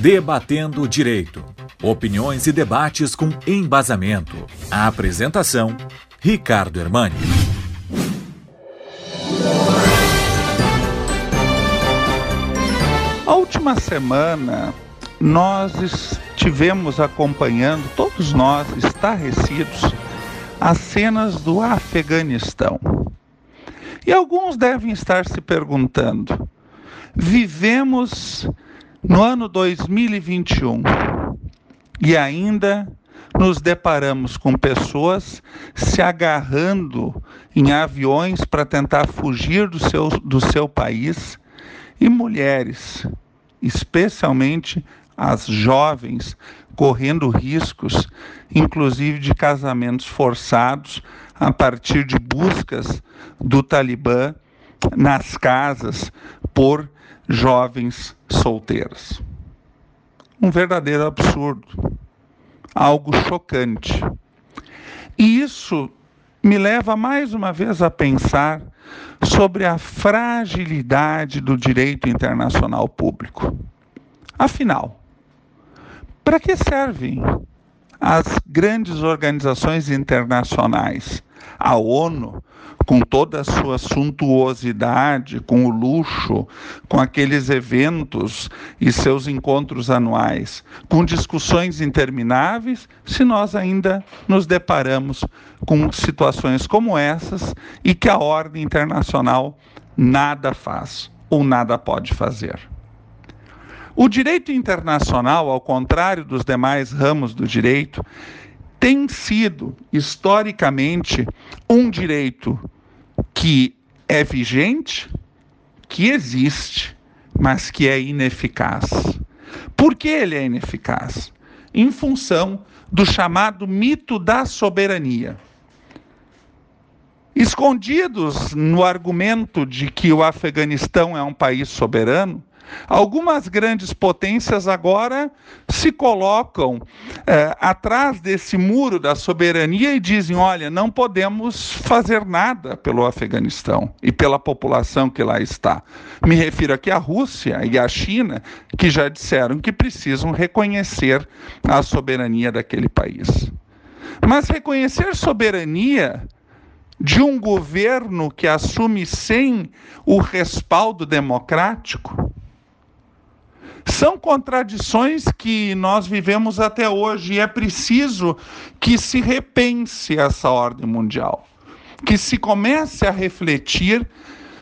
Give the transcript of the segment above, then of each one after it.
Debatendo o Direito. Opiniões e debates com embasamento. A apresentação: Ricardo Hermani. A última semana nós estivemos acompanhando, todos nós estarrecidos, as cenas do Afeganistão. E alguns devem estar se perguntando: vivemos no ano 2021 e ainda nos deparamos com pessoas se agarrando em aviões para tentar fugir do seu, do seu país e mulheres, especialmente as jovens, correndo riscos, inclusive de casamentos forçados, a partir de buscas do Talibã nas casas por jovens solteiras. Um verdadeiro absurdo, algo chocante. E isso me leva mais uma vez a pensar sobre a fragilidade do direito internacional público. Afinal, para que servem as grandes organizações internacionais? A ONU, com toda a sua suntuosidade, com o luxo, com aqueles eventos e seus encontros anuais, com discussões intermináveis, se nós ainda nos deparamos com situações como essas e que a ordem internacional nada faz ou nada pode fazer. O direito internacional, ao contrário dos demais ramos do direito, tem sido, historicamente, um direito que é vigente, que existe, mas que é ineficaz. Por que ele é ineficaz? Em função do chamado mito da soberania. Escondidos no argumento de que o Afeganistão é um país soberano, Algumas grandes potências agora se colocam é, atrás desse muro da soberania e dizem: olha, não podemos fazer nada pelo Afeganistão e pela população que lá está. Me refiro aqui à Rússia e à China, que já disseram que precisam reconhecer a soberania daquele país. Mas reconhecer soberania de um governo que assume sem o respaldo democrático são contradições que nós vivemos até hoje e é preciso que se repense essa ordem mundial, que se comece a refletir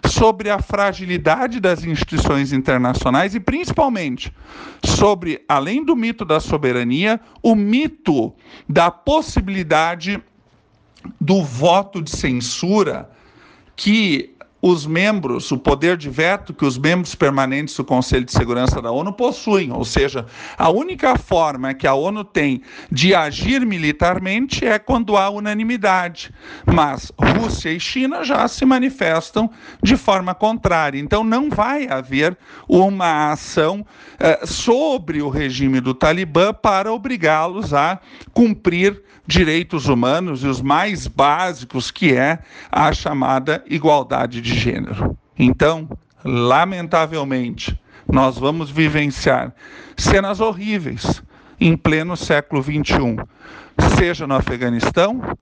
sobre a fragilidade das instituições internacionais e principalmente sobre, além do mito da soberania, o mito da possibilidade do voto de censura que os membros, o poder de veto que os membros permanentes do Conselho de Segurança da ONU possuem, ou seja, a única forma que a ONU tem de agir militarmente é quando há unanimidade. Mas Rússia e China já se manifestam de forma contrária. Então não vai haver uma ação eh, sobre o regime do Talibã para obrigá-los a cumprir direitos humanos e os mais básicos, que é a chamada igualdade de gênero. Então, lamentavelmente, nós vamos vivenciar cenas horríveis em pleno século XXI, seja no Afeganistão,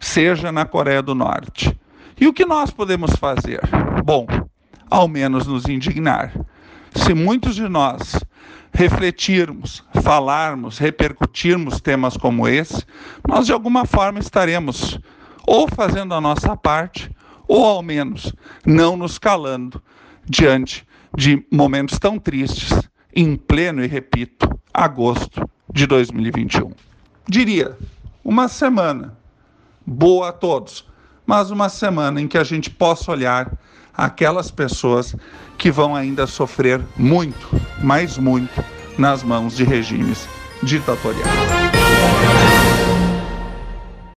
seja na Coreia do Norte. E o que nós podemos fazer? Bom, ao menos nos indignar. Se muitos de nós refletirmos, falarmos, repercutirmos temas como esse, nós de alguma forma estaremos ou fazendo a nossa parte, ou ao menos não nos calando diante de momentos tão tristes em pleno, e repito, agosto de 2021. Diria, uma semana boa a todos, mas uma semana em que a gente possa olhar aquelas pessoas que vão ainda sofrer muito, mais muito, nas mãos de regimes ditatoriais.